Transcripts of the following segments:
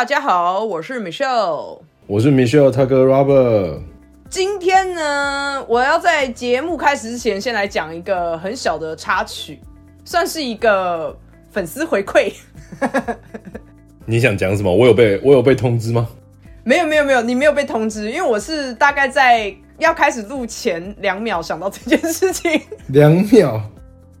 大家好，我是 Michelle，我是 Michelle 他哥 Robert。今天呢，我要在节目开始之前，先来讲一个很小的插曲，算是一个粉丝回馈。你想讲什么？我有被我有被通知吗？没有没有没有，你没有被通知，因为我是大概在要开始录前两秒想到这件事情。两秒。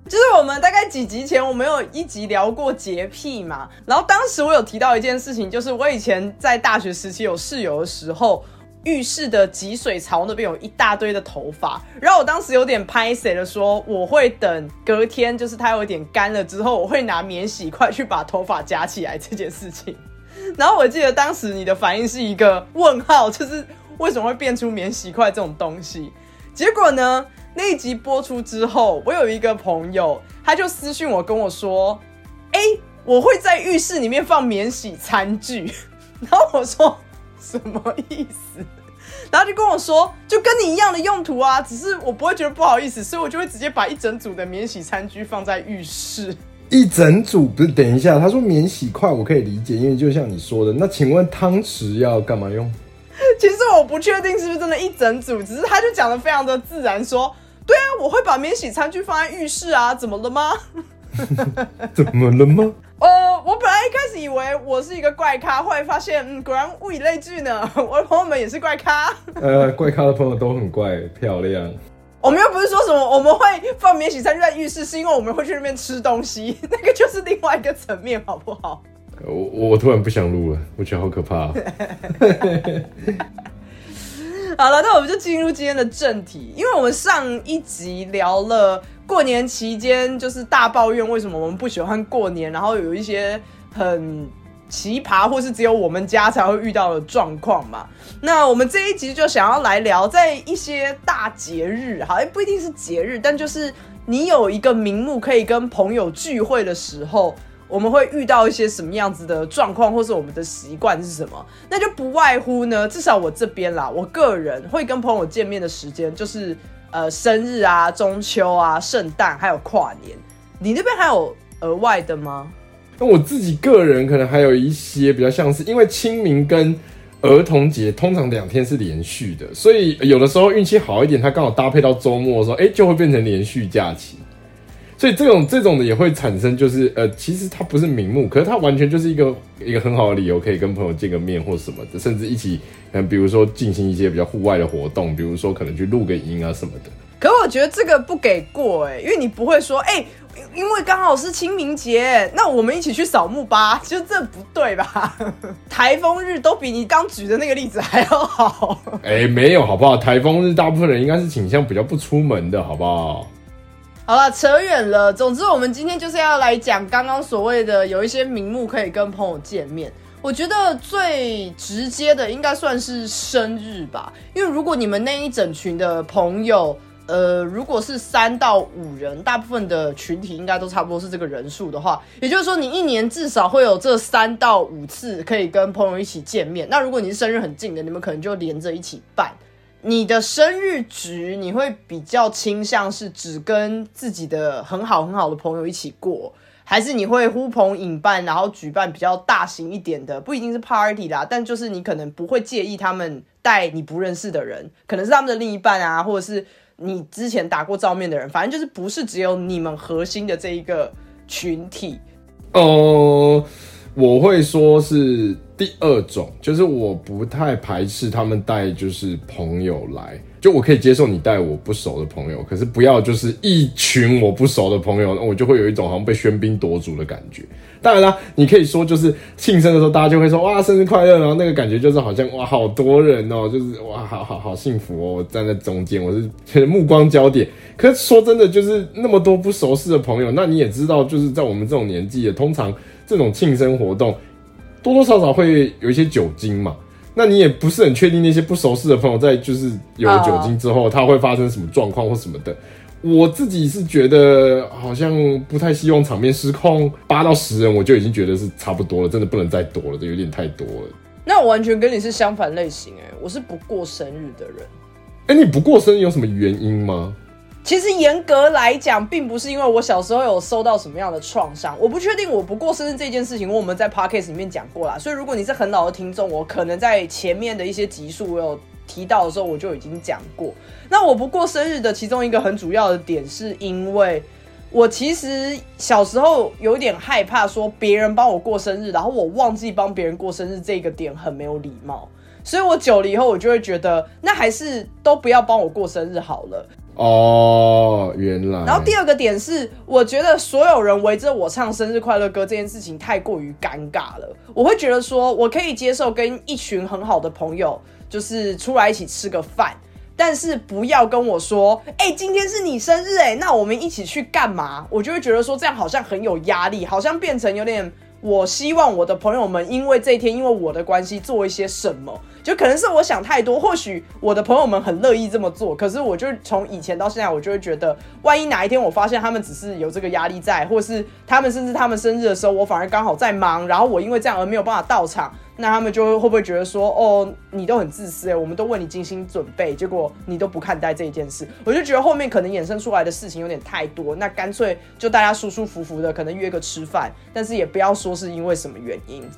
就是我们大概几集前，我们有一集聊过洁癖嘛，然后当时我有提到一件事情，就是我以前在大学时期有室友的时候，浴室的集水槽那边有一大堆的头发，然后我当时有点拍谁的说，我会等隔天就是它有点干了之后，我会拿免洗筷去把头发夹起来这件事情。然后我记得当时你的反应是一个问号，就是为什么会变出免洗筷这种东西？结果呢？那一集播出之后，我有一个朋友，他就私信我跟我说：“哎，我会在浴室里面放免洗餐具。”然后我说：“什么意思？”然后就跟我说：“就跟你一样的用途啊，只是我不会觉得不好意思，所以我就会直接把一整组的免洗餐具放在浴室。”一整组不是？等一下，他说免洗筷我可以理解，因为就像你说的，那请问汤匙要干嘛用？其实我不确定是不是真的，一整组，只是他就讲的非常的自然，说。对啊，我会把免洗餐具放在浴室啊，怎么了吗？怎么了吗？呃，我本来一开始以为我是一个怪咖，后来发现，嗯，果然物以类聚呢。我的朋友们也是怪咖。呃，怪咖的朋友都很怪，漂亮。我们又不是说什么我们会放免洗餐具在浴室，是因为我们会去那边吃东西，那个就是另外一个层面，好不好？我我突然不想录了，我觉得好可怕。好了，那我们就进入今天的正题，因为我们上一集聊了过年期间就是大抱怨为什么我们不喜欢过年，然后有一些很奇葩或是只有我们家才会遇到的状况嘛。那我们这一集就想要来聊，在一些大节日，好像不一定是节日，但就是你有一个名目可以跟朋友聚会的时候。我们会遇到一些什么样子的状况，或是我们的习惯是什么？那就不外乎呢，至少我这边啦，我个人会跟朋友见面的时间就是呃生日啊、中秋啊、圣诞还有跨年。你那边还有额外的吗？那我自己个人可能还有一些比较像是，因为清明跟儿童节通常两天是连续的，所以有的时候运气好一点，它刚好搭配到周末的时候，哎，就会变成连续假期。所以这种这种的也会产生，就是呃，其实它不是名目，可是它完全就是一个一个很好的理由，可以跟朋友见个面或什么的，甚至一起，嗯，比如说进行一些比较户外的活动，比如说可能去录个音啊什么的。可我觉得这个不给过哎，因为你不会说哎，因为刚好是清明节，那我们一起去扫墓吧，就这不对吧？台风日都比你刚举的那个例子还要好。哎，没有好不好？台风日大部分人应该是倾向比较不出门的，好不好？好了，扯远了。总之，我们今天就是要来讲刚刚所谓的有一些名目可以跟朋友见面。我觉得最直接的应该算是生日吧，因为如果你们那一整群的朋友，呃，如果是三到五人，大部分的群体应该都差不多是这个人数的话，也就是说，你一年至少会有这三到五次可以跟朋友一起见面。那如果你是生日很近的，你们可能就连着一起办。你的生日局，你会比较倾向是只跟自己的很好很好的朋友一起过，还是你会呼朋引伴，然后举办比较大型一点的，不一定是 party 啦，但就是你可能不会介意他们带你不认识的人，可能是他们的另一半啊，或者是你之前打过照面的人，反正就是不是只有你们核心的这一个群体。哦，我会说是。第二种就是我不太排斥他们带就是朋友来，就我可以接受你带我不熟的朋友，可是不要就是一群我不熟的朋友，那我就会有一种好像被喧宾夺主的感觉。当然啦，你可以说就是庆生的时候，大家就会说哇生日快乐，然后那个感觉就是好像哇好多人哦，就是哇好好好幸福哦，站在中间，我是目光焦点。可是说真的，就是那么多不熟识的朋友，那你也知道，就是在我们这种年纪，通常这种庆生活动。多多少少会有一些酒精嘛，那你也不是很确定那些不熟识的朋友在就是有了酒精之后，他会发生什么状况或什么的。我自己是觉得好像不太希望场面失控，八到十人我就已经觉得是差不多了，真的不能再多了，这有点太多了。那我完全跟你是相反类型哎，我是不过生日的人。哎，你不过生日有什么原因吗？其实严格来讲，并不是因为我小时候有受到什么样的创伤，我不确定我不过生日这件事情，我们在 podcast 里面讲过啦。所以如果你是很老的听众，我可能在前面的一些集数我有提到的时候，我就已经讲过。那我不过生日的其中一个很主要的点，是因为我其实小时候有点害怕说别人帮我过生日，然后我忘记帮别人过生日这个点很没有礼貌，所以我久了以后，我就会觉得那还是都不要帮我过生日好了。哦，原来。然后第二个点是，我觉得所有人围着我唱生日快乐歌这件事情太过于尴尬了。我会觉得说，我可以接受跟一群很好的朋友，就是出来一起吃个饭，但是不要跟我说，哎，今天是你生日，哎，那我们一起去干嘛？我就会觉得说，这样好像很有压力，好像变成有点，我希望我的朋友们因为这一天，因为我的关系做一些什么。就可能是我想太多，或许我的朋友们很乐意这么做，可是我就从以前到现在，我就会觉得，万一哪一天我发现他们只是有这个压力在，或是他们甚至他们生日的时候，我反而刚好在忙，然后我因为这样而没有办法到场，那他们就会会不会觉得说，哦，你都很自私哎，我们都为你精心准备，结果你都不看待这一件事，我就觉得后面可能衍生出来的事情有点太多，那干脆就大家舒舒服服的，可能约个吃饭，但是也不要说是因为什么原因。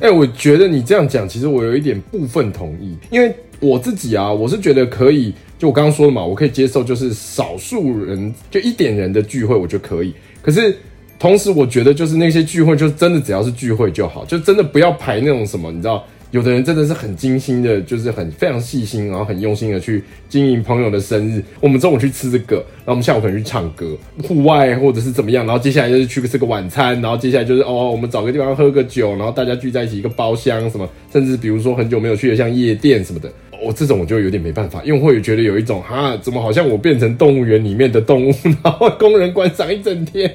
哎，我觉得你这样讲，其实我有一点部分同意，因为我自己啊，我是觉得可以，就我刚刚说的嘛，我可以接受，就是少数人就一点人的聚会，我觉得可以。可是同时，我觉得就是那些聚会，就真的只要是聚会就好，就真的不要排那种什么，你知道。有的人真的是很精心的，就是很非常细心，然后很用心的去经营朋友的生日。我们中午去吃这个，然后我们下午可能去唱歌，户外或者是怎么样，然后接下来就是去吃个晚餐，然后接下来就是哦，我们找个地方喝个酒，然后大家聚在一起一个包厢什么，甚至比如说很久没有去的像夜店什么的，我这种我就有点没办法，因为会觉得有一种哈，怎么好像我变成动物园里面的动物，然后工人观赏一整天。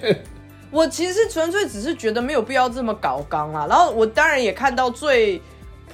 我其实纯粹只是觉得没有必要这么搞刚啊，然后我当然也看到最。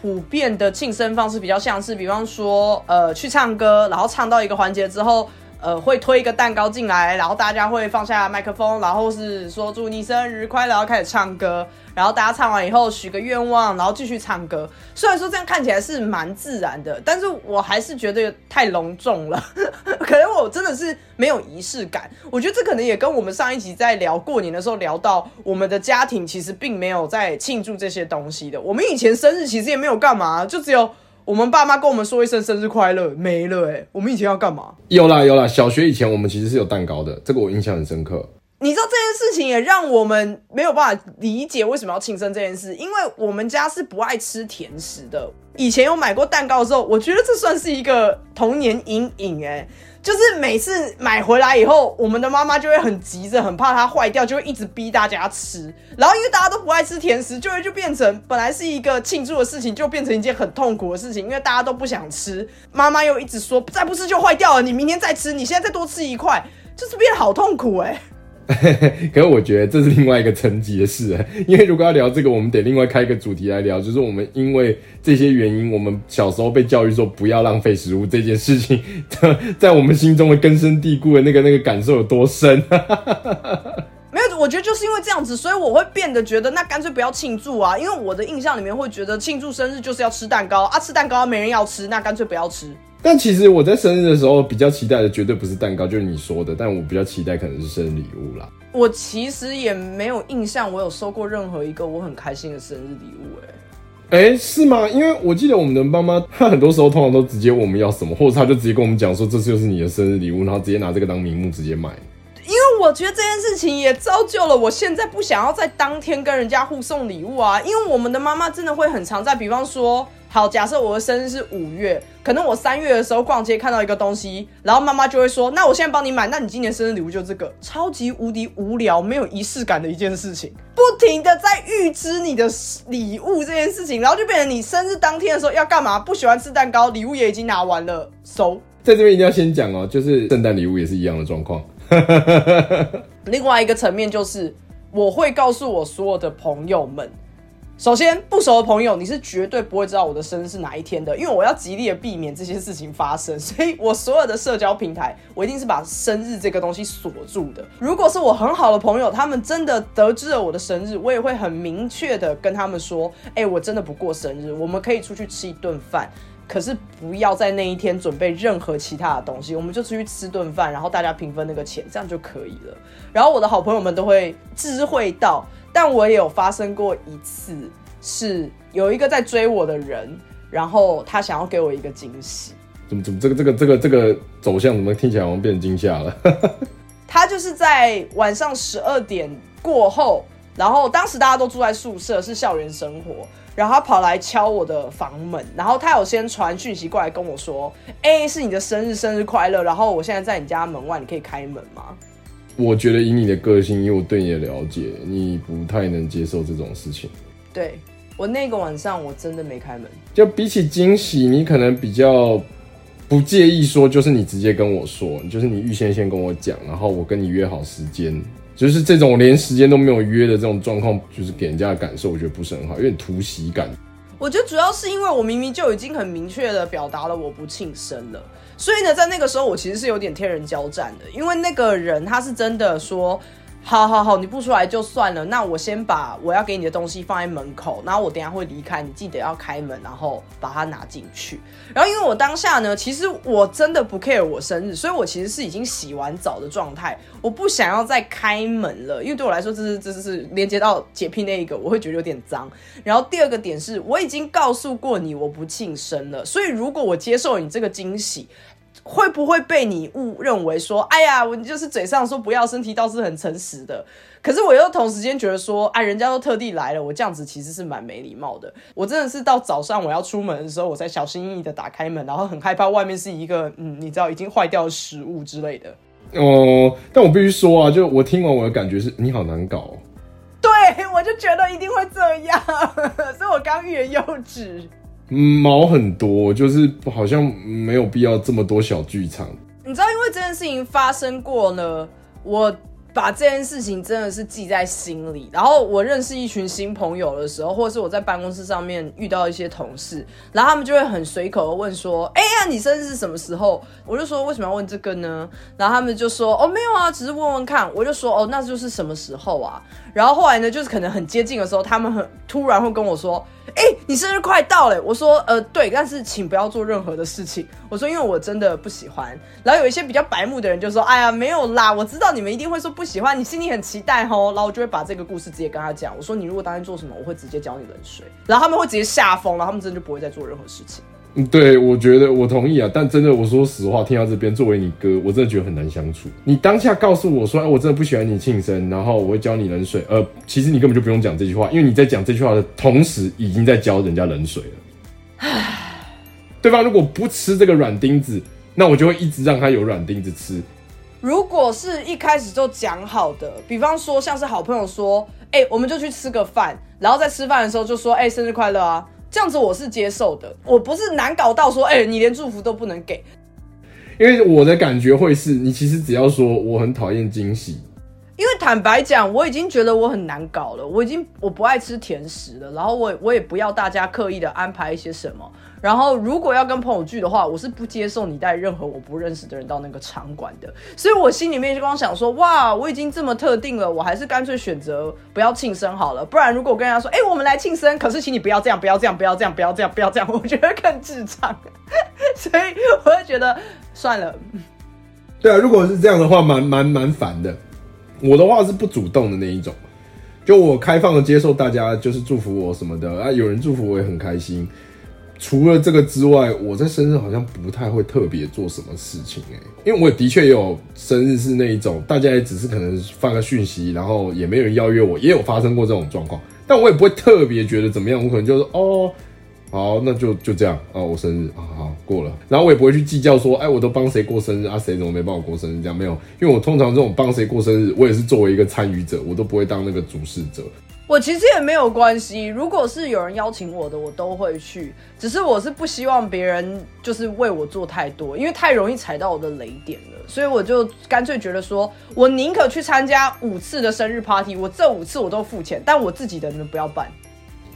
普遍的庆生方式比较像是，比方说，呃，去唱歌，然后唱到一个环节之后，呃，会推一个蛋糕进来，然后大家会放下麦克风，然后是说祝你生日快乐，然后开始唱歌。然后大家唱完以后许个愿望，然后继续唱歌。虽然说这样看起来是蛮自然的，但是我还是觉得太隆重了。可能我真的是没有仪式感。我觉得这可能也跟我们上一集在聊过年的时候聊到，我们的家庭其实并没有在庆祝这些东西的。我们以前生日其实也没有干嘛，就只有我们爸妈跟我们说一声生日快乐，没了。哎，我们以前要干嘛？有啦有啦，小学以前我们其实是有蛋糕的，这个我印象很深刻。你知道这件事情也让我们没有办法理解为什么要庆生这件事，因为我们家是不爱吃甜食的。以前有买过蛋糕的时候，我觉得这算是一个童年阴影哎，就是每次买回来以后，我们的妈妈就会很急着，很怕它坏掉，就会一直逼大家吃。然后因为大家都不爱吃甜食，就会就变成本来是一个庆祝的事情，就变成一件很痛苦的事情，因为大家都不想吃，妈妈又一直说再不吃就坏掉了，你明天再吃，你现在再多吃一块，就是变得好痛苦哎。可是我觉得这是另外一个层级的事，因为如果要聊这个，我们得另外开一个主题来聊，就是我们因为这些原因，我们小时候被教育说不要浪费食物这件事情，在我们心中的根深蒂固的那个那个感受有多深？没有，我觉得就是因为这样子，所以我会变得觉得那干脆不要庆祝啊，因为我的印象里面会觉得庆祝生日就是要吃蛋糕啊，吃蛋糕没人要吃，那干脆不要吃。但其实我在生日的时候比较期待的绝对不是蛋糕，就是你说的。但我比较期待可能是生日礼物啦。我其实也没有印象，我有收过任何一个我很开心的生日礼物。哎，哎，是吗？因为我记得我们的妈妈，她很多时候通常都直接问我们要什么，或者她就直接跟我们讲说，这次就是你的生日礼物，然后直接拿这个当名目直接买。因为我觉得这件事情也造就了我现在不想要在当天跟人家互送礼物啊。因为我们的妈妈真的会很常在，比方说。好，假设我的生日是五月，可能我三月的时候逛街看到一个东西，然后妈妈就会说：“那我现在帮你买，那你今年生日礼物就这个，超级无敌无聊、没有仪式感的一件事情，不停的在预知你的礼物这件事情，然后就变成你生日当天的时候要干嘛？不喜欢吃蛋糕，礼物也已经拿完了，收。在这边一定要先讲哦，就是圣诞礼物也是一样的状况。另外一个层面就是，我会告诉我所有的朋友们。首先，不熟的朋友，你是绝对不会知道我的生日是哪一天的，因为我要极力的避免这些事情发生，所以我所有的社交平台，我一定是把生日这个东西锁住的。如果是我很好的朋友，他们真的得知了我的生日，我也会很明确的跟他们说，哎，我真的不过生日，我们可以出去吃一顿饭。可是不要在那一天准备任何其他的东西，我们就出去吃顿饭，然后大家平分那个钱，这样就可以了。然后我的好朋友们都会知会到，但我也有发生过一次，是有一个在追我的人，然后他想要给我一个惊喜。怎么怎么这个这个这个这个走向怎么听起来好像变惊吓了？他就是在晚上十二点过后，然后当时大家都住在宿舍，是校园生活。然后他跑来敲我的房门，然后他有先传讯息过来跟我说：“哎，是你的生日，生日快乐！然后我现在在你家门外，你可以开门吗？”我觉得以你的个性，因为我对你的了解，你不太能接受这种事情。对我那个晚上我真的没开门。就比起惊喜，你可能比较不介意说，就是你直接跟我说，就是你预先先跟我讲，然后我跟你约好时间。就是这种连时间都没有约的这种状况，就是给人家的感受，我觉得不是很好，有点突袭感。我觉得主要是因为我明明就已经很明确的表达了我不庆生了，所以呢，在那个时候我其实是有点天人交战的，因为那个人他是真的说。好好好，你不出来就算了。那我先把我要给你的东西放在门口，然后我等下会离开，你记得要开门，然后把它拿进去。然后因为我当下呢，其实我真的不 care 我生日，所以我其实是已经洗完澡的状态，我不想要再开门了，因为对我来说，这是这是是连接到洁癖那一个，我会觉得有点脏。然后第二个点是，我已经告诉过你我不庆生了，所以如果我接受你这个惊喜。会不会被你误认为说，哎呀，我就是嘴上说不要，身体倒是很诚实的。可是我又同时间觉得说，哎，人家都特地来了，我这样子其实是蛮没礼貌的。我真的是到早上我要出门的时候，我才小心翼翼的打开门，然后很害怕外面是一个嗯，你知道已经坏掉的食物之类的。哦，但我必须说啊，就我听完我的感觉是，你好难搞。对，我就觉得一定会这样，所以我刚欲言又止。毛很多，就是好像没有必要这么多小剧场。你知道，因为这件事情发生过呢，我。把这件事情真的是记在心里。然后我认识一群新朋友的时候，或者是我在办公室上面遇到一些同事，然后他们就会很随口的问说：“哎呀，你生日是什么时候？”我就说：“为什么要问这个呢？”然后他们就说：“哦，没有啊，只是问问看。”我就说：“哦，那就是什么时候啊？”然后后来呢，就是可能很接近的时候，他们很突然会跟我说：“哎，你生日快到了。”我说：“呃，对，但是请不要做任何的事情。”我说：“因为我真的不喜欢。”然后有一些比较白目的人就说：“哎呀，没有啦，我知道你们一定会说不。”喜欢你心里很期待吼，然后我就会把这个故事直接跟他讲。我说你如果当天做什么，我会直接浇你冷水。然后他们会直接吓疯，然后他们真的就不会再做任何事情。嗯，对，我觉得我同意啊。但真的，我说实话，听到这边，作为你哥，我真的觉得很难相处。你当下告诉我说，哎，我真的不喜欢你庆生，然后我会浇你冷水。呃，其实你根本就不用讲这句话，因为你在讲这句话的同时，已经在浇人家冷水了。唉，对方如果不吃这个软钉子，那我就会一直让他有软钉子吃。如果是一开始就讲好的，比方说像是好朋友说，哎，我们就去吃个饭，然后在吃饭的时候就说，哎，生日快乐啊，这样子我是接受的，我不是难搞到说，哎，你连祝福都不能给。因为我的感觉会是你其实只要说我很讨厌惊喜。因为坦白讲，我已经觉得我很难搞了，我已经我不爱吃甜食了，然后我我也不要大家刻意的安排一些什么，然后如果要跟朋友聚的话，我是不接受你带任何我不认识的人到那个场馆的，所以我心里面就光想说，哇，我已经这么特定了，我还是干脆选择不要庆生好了，不然如果我跟人家说，哎，我们来庆生，可是请你不要这样，不要这样，不要这样，不要这样，不要这样，我觉得更智障，所以我会觉得算了。对啊，如果是这样的话，蛮蛮蛮烦的。我的话是不主动的那一种，就我开放的接受大家就是祝福我什么的啊，有人祝福我也很开心。除了这个之外，我在生日好像不太会特别做什么事情哎，因为我的确有生日是那一种，大家也只是可能发个讯息，然后也没有人邀约我，也有发生过这种状况，但我也不会特别觉得怎么样，我可能就是哦。好，那就就这样啊，我生日啊，好过了，然后我也不会去计较说，哎，我都帮谁过生日啊，谁怎么没帮我过生日？这样没有，因为我通常这种帮谁过生日，我也是作为一个参与者，我都不会当那个主事者。我其实也没有关系，如果是有人邀请我的，我都会去。只是我是不希望别人就是为我做太多，因为太容易踩到我的雷点了，所以我就干脆觉得说，我宁可去参加五次的生日 party，我这五次我都付钱，但我自己的你们不要办。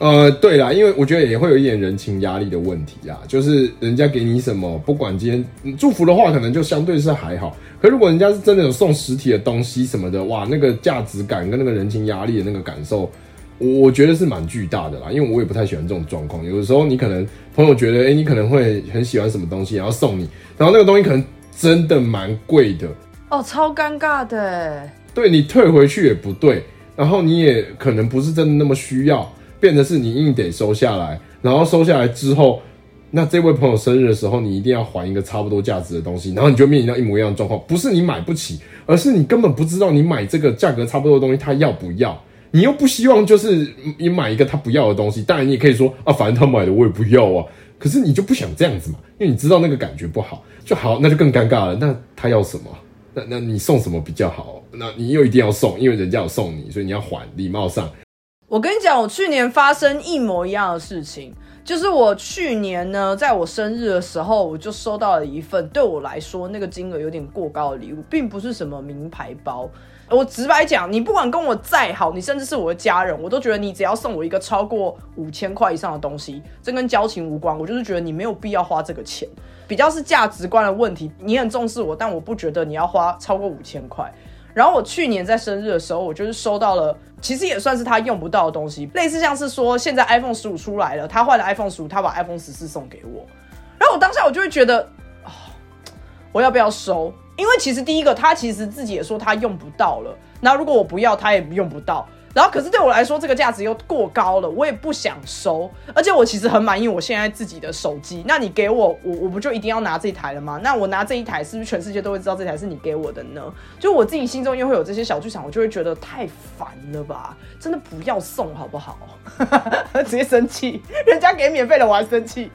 呃，对啦，因为我觉得也会有一点人情压力的问题啦，就是人家给你什么，不管今天祝福的话，可能就相对是还好。可如果人家是真的有送实体的东西什么的，哇，那个价值感跟那个人情压力的那个感受，我我觉得是蛮巨大的啦，因为我也不太喜欢这种状况。有的时候你可能朋友觉得，哎、你可能会很喜欢什么东西，然后送你，然后那个东西可能真的蛮贵的，哦，超尴尬的欸。对你退回去也不对，然后你也可能不是真的那么需要，变得是你硬得收下来，然后收下来之后，那这位朋友生日的时候，你一定要还一个差不多价值的东西，然后你就面临到一模一样的状况，不是你买不起，而是你根本不知道你买这个价格差不多的东西他要不要。你又不希望就是你买一个他不要的东西，当然你也可以说啊，反正他买的我也不要啊。可是你就不想这样子嘛，因为你知道那个感觉不好，就好，那就更尴尬了。那他要什么？那那你送什么比较好？那你又一定要送，因为人家有送你，所以你要还，礼貌上。我跟你讲，我去年发生一模一样的事情，就是我去年呢，在我生日的时候，我就收到了一份对我来说那个金额有点过高的礼物，并不是什么名牌包。我直白讲，你不管跟我再好，你甚至是我的家人，我都觉得你只要送我一个超过五千块以上的东西，这跟交情无关。我就是觉得你没有必要花这个钱，比较是价值观的问题。你很重视我，但我不觉得你要花超过五千块。然后我去年在生日的时候，我就是收到了，其实也算是他用不到的东西，类似像是说现在 iPhone 十五出来了，他换了 iPhone 十五，他把 iPhone 十四送给我，然后我当下我就会觉得，啊、我要不要收？因为其实第一个，他其实自己也说他用不到了，那如果我不要，他也用不到。然后，可是对我来说，这个价值又过高了，我也不想收。而且我其实很满意我现在自己的手机。那你给我，我我不就一定要拿这一台了吗？那我拿这一台，是不是全世界都会知道这台是你给我的呢？就我自己心中又会有这些小剧场，我就会觉得太烦了吧？真的不要送好不好？直接生气，人家给免费的我还生气。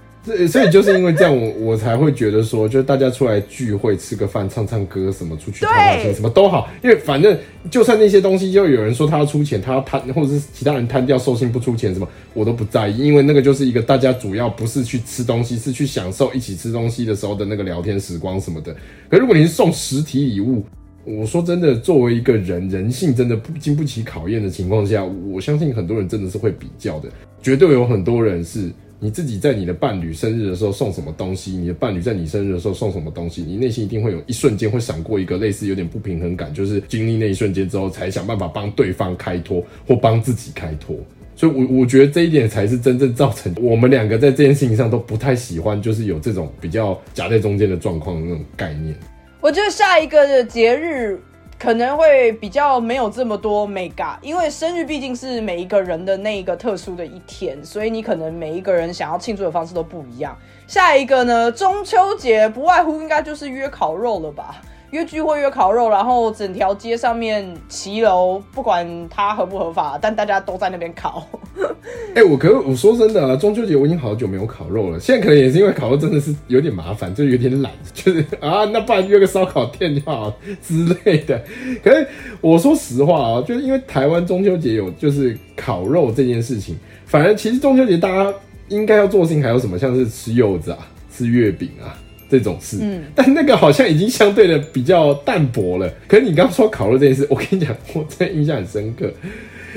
所以，就是因为这样，我我才会觉得说，就是大家出来聚会、吃个饭、唱唱歌，什么出去对谈谈心，什么都好，因为反正就算那些东西，就有人说他要出钱，他要摊，或者是其他人贪掉，寿星不出钱，什么我都不在意，因为那个就是一个大家主要不是去吃东西，是去享受一起吃东西的时候的那个聊天时光什么的。可如果你是送实体礼物，我说真的，作为一个人，人性真的不经不起考验的情况下，我相信很多人真的是会比较的，绝对有很多人是。你自己在你的伴侣生日的时候送什么东西，你的伴侣在你生日的时候送什么东西，你内心一定会有一瞬间会闪过一个类似有点不平衡感，就是经历那一瞬间之后，才想办法帮对方开脱或帮自己开脱。所以我，我觉得这一点才是真正造成我们两个在这件事情上都不太喜欢，就是有这种比较夹在中间的状况的那种概念。我觉得下一个的节日可能会比较没有这么多 mega，因为生日毕竟是每一个人的那一个特殊的一天，所以你可能每一个人想要庆祝的方式都不一样。下一个呢，中秋节不外乎应该就是约烤肉了吧？约聚会、约烤肉，然后整条街上面骑楼，不管它合不合法，但大家都在那边烤。哎、我可我说真的啊，中秋节我已经好久没有烤肉了。现在可能也是因为烤肉真的是有点麻烦，就有点懒，就是啊，那不然约个烧烤店就好之类的。可是我说实话啊，就是因为台湾中秋节有就是烤肉这件事情，反而其实中秋节大家应该要做的事情还有什么，像是吃柚子啊、吃月饼啊。这种事，嗯但那个好像已经相对的比较淡薄了。可是你刚刚说烤肉这件事，我跟你讲，我真的印象很深刻。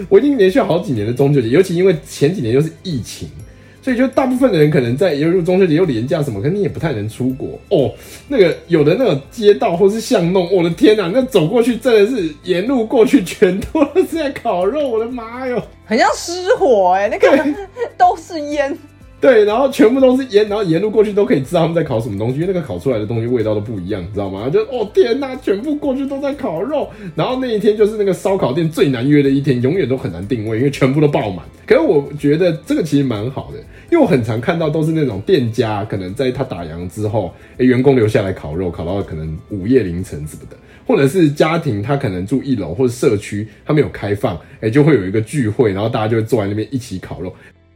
我已经连续好几年的中秋节，尤其因为前几年又是疫情，所以就大部分的人可能在又入中秋节又廉价什么，可能你也不太能出国哦。那个有的那种街道或是巷弄，我的天哪、那走过去真的是沿路过去全都是在烤肉，我的妈哟！很像失火哎、那个 都是烟。对，然后全部都是沿，然后沿路过去都可以知道他们在烤什么东西，因为那个烤出来的东西味道都不一样，你知道吗？就哦天呐，全部过去都在烤肉，然后那一天就是那个烧烤店最难约的一天，永远都很难定位，因为全部都爆满。可是我觉得这个其实蛮好的，因为我很常看到都是那种店家可能在他打烊之后，诶员工留下来烤肉，烤到可能午夜凌晨什么的。或者是家庭，他可能住一楼或者社区，他没有开放，哎、就会有一个聚会，然后大家就会坐在那边一起烤肉。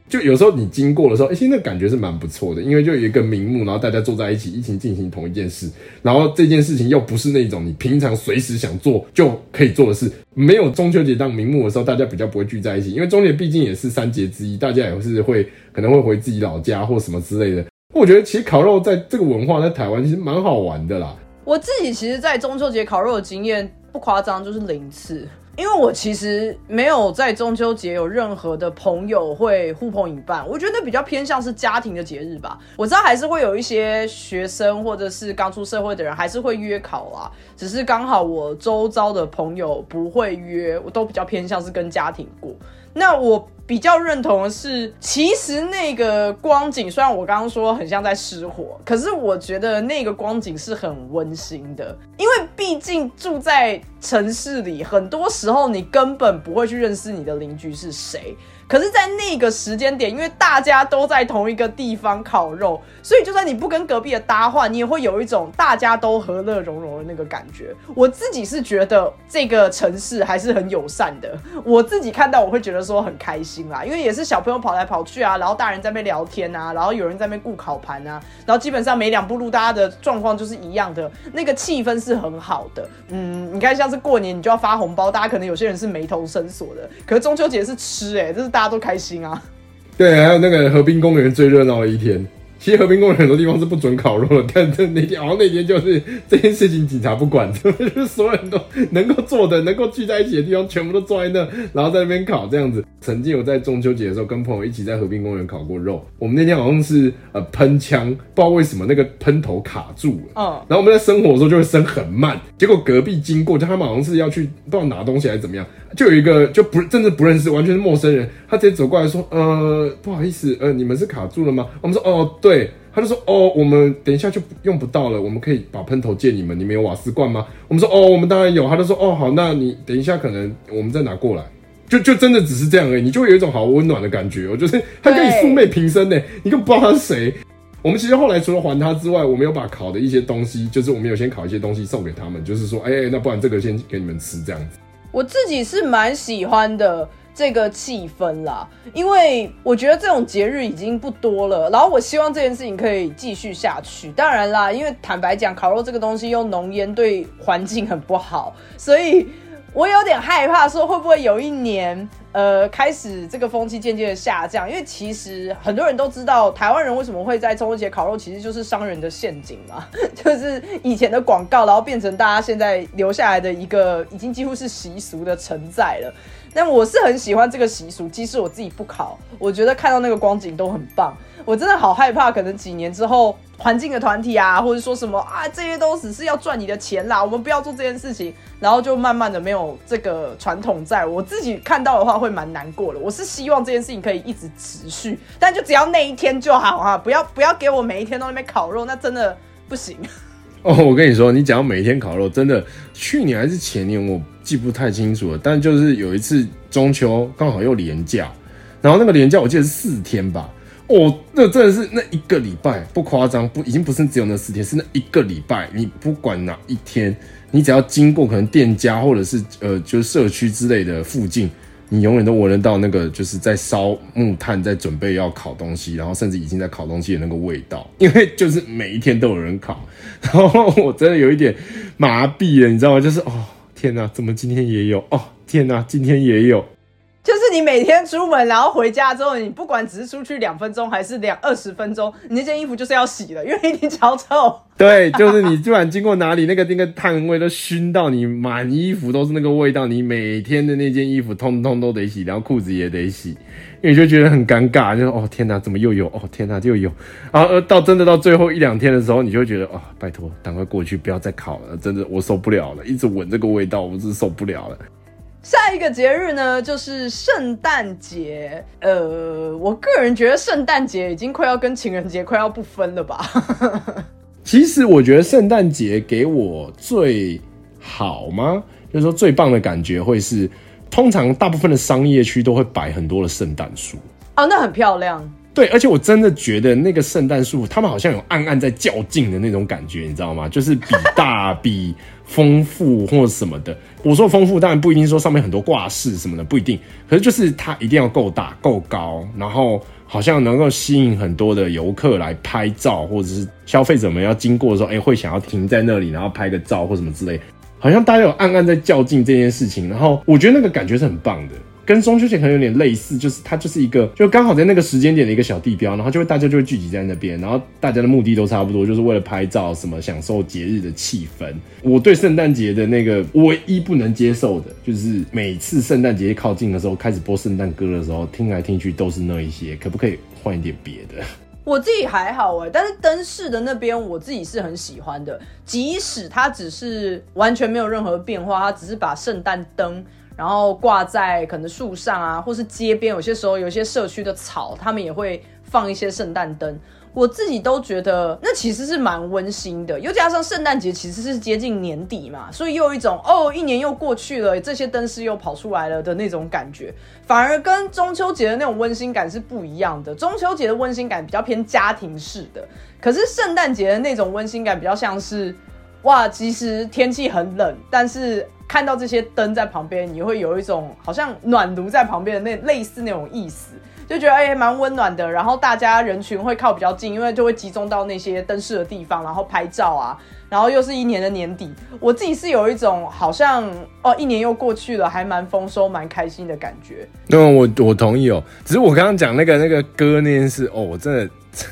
就有时候你经过的时候，哎、其实那感觉是蛮不错的，因为就有一个名目，然后大家坐在一起，一起进行同一件事，然后这件事情又不是那种你平常随时想做就可以做的事。没有中秋节当名目的时候，大家比较不会聚在一起，因为中秋节毕竟也是三节之一，大家也是会可能会回自己老家或什么之类的。我觉得其实烤肉在这个文化在台湾其实蛮好玩的啦。我自己其实，在中秋节烤肉的经验不夸张，就是零次。因为我其实没有在中秋节有任何的朋友会互朋引伴，我觉得比较偏向是家庭的节日吧。我知道还是会有一些学生或者是刚出社会的人还是会约考啊，只是刚好我周遭的朋友不会约，我都比较偏向是跟家庭过。那我比较认同的是，其实那个光景，虽然我刚刚说很像在失火，可是我觉得那个光景是很温馨的，因为毕竟住在城市里，很多时候你根本不会去认识你的邻居是谁。可是，在那个时间点，因为大家都在同一个地方烤肉，所以就算你不跟隔壁的搭话，你也会有一种大家都和乐融融的那个感觉。我自己是觉得这个城市还是很友善的，我自己看到我会觉得说很开心啦，因为也是小朋友跑来跑去啊，然后大人在那边聊天啊，然后有人在那边顾烤盘啊，然后基本上每两步路大家的状况就是一样的，那个气氛是很好的。嗯，你看像是过年你就要发红包，大家可能有些人是眉头深锁的，可是中秋节是吃哎，这是。大大家都开心啊！对，还有那个河滨公园最热闹的一天。其实和平公园很多地方是不准烤肉的，但是那天好像那天就是这件事情，警察不管，就是所有人都能够坐的、能够聚在一起的地方，全部都坐在那，然后在那边烤这样子。曾经有在中秋节的时候跟朋友一起在和平公园烤过肉。我们那天好像是呃喷枪，不知道为什么那个喷头卡住了，嗯，然后我们在生火的时候就会生很慢，结果隔壁经过，就他们好像是要去不知道拿东西还是怎么样，就有一个就不真的不认识，完全是陌生人，他直接走过来说，呃，不好意思，呃，你们是卡住了吗？我们说，哦，对。对，他就说哦，我们等一下就用不到了，我们可以把喷头借你们，你们有瓦斯罐吗？我们说哦，我们当然有。他就说哦，好，那你等一下可能我们再拿过来，就就真的只是这样而已，你就会有一种好温暖的感觉。我就是他跟你素昧平生呢，你根本不知道他是谁。我们其实后来除了还他之外，我们有把烤的一些东西，就是我们有先烤一些东西送给他们，就是说，哎，那不然这个先给你们吃这样子。我自己是蛮喜欢的。这个气氛啦，因为我觉得这种节日已经不多了，然后我希望这件事情可以继续下去。当然啦，因为坦白讲，烤肉这个东西用浓烟对环境很不好，所以我有点害怕，说会不会有一年，呃，开始这个风气渐渐的下降。因为其实很多人都知道，台湾人为什么会在中秋节烤肉，其实就是商人的陷阱嘛，就是以前的广告，然后变成大家现在留下来的一个已经几乎是习俗的存在了。但我是很喜欢这个习俗，即使我自己不考，我觉得看到那个光景都很棒。我真的好害怕，可能几年之后，环境的团体啊，或者说什么啊，这些都只是要赚你的钱啦，我们不要做这件事情，然后就慢慢的没有这个传统，在我自己看到的话会蛮难过的。我是希望这件事情可以一直持续，但就只要那一天就好啊，不要不要给我每一天都那边烤肉，那真的不行。哦，我跟你说，你讲每天烤肉，真的，去年还是前年，我记不太清楚了。但就是有一次中秋刚好又连假，然后那个连假我记得是四天吧。哦，那真的是那一个礼拜不夸张，不已经不是只有那四天，是那一个礼拜。你不管哪一天，你只要经过可能店家或者是呃就是社区之类的附近。你永远都闻得到那个就是在烧木炭，在准备要烤东西，然后甚至已经在烤东西的那个味道，因为就是每一天都有人烤，然后我真的有一点麻痹了，你知道吗？就是哦，天哪，怎么今天也有？哦，天哪，今天也有。就是你每天出门，然后回家之后，你不管只是出去两分钟还是两二十分钟，你那件衣服就是要洗的，因为你脚臭。对，就是你不管经过哪里，那个那个碳味都熏到你，满衣服都是那个味道。你每天的那件衣服通通都得洗，然后裤子也得洗，因为就觉得很尴尬，就是哦天哪，怎么又有？哦天哪，又有。然后到真的到最后一两天的时候，你就觉得哦，拜托，赶快过去，不要再烤了，真的我受不了了，一直闻这个味道，我是受不了了。下一个节日呢，就是圣诞节。呃，我个人觉得圣诞节已经快要跟情人节快要不分了吧。其实我觉得圣诞节给我最好吗？就是说最棒的感觉会是，通常大部分的商业区都会摆很多的圣诞树。哦，那很漂亮。对，而且我真的觉得那个圣诞树，他们好像有暗暗在较劲的那种感觉，你知道吗？就是比大、比丰富或者什么的。我说丰富，当然不一定说上面很多挂饰什么的，不一定。可是就是它一定要够大、够高，然后好像能够吸引很多的游客来拍照，或者是消费者们要经过的时候，哎，会想要停在那里，然后拍个照或什么之类。好像大家有暗暗在较劲这件事情，然后我觉得那个感觉是很棒的。跟中秋节可能有点类似，就是它就是一个就刚好在那个时间点的一个小地标，然后就会大家就会聚集在那边，然后大家的目的都差不多，就是为了拍照，什么享受节日的气氛。我对圣诞节的那个唯一不能接受的，就是每次圣诞节靠近的时候，开始播圣诞歌的时候，听来听去都是那一些，可不可以换一点别的？我自己还好哎，但是灯饰的那边我自己是很喜欢的，即使它只是完全没有任何变化，它只是把圣诞灯然后挂在可能树上啊，或是街边，有些时候有些社区的草，他们也会放一些圣诞灯。我自己都觉得那其实是蛮温馨的，又加上圣诞节其实是接近年底嘛，所以又有一种哦，一年又过去了，这些灯饰又跑出来了的那种感觉，反而跟中秋节的那种温馨感是不一样的。中秋节的温馨感比较偏家庭式的，可是圣诞节的那种温馨感比较像是哇，其实天气很冷，但是看到这些灯在旁边，你会有一种好像暖炉在旁边的那类似那种意思。就觉得哎，蛮温暖的。然后大家人群会靠比较近，因为就会集中到那些灯饰的地方，然后拍照啊。然后又是一年的年底，我自己是有一种好像哦，一年又过去了，还蛮丰收、蛮开心的感觉。嗯，我我同意哦。只是我刚刚讲那个那个歌那件事哦，我真的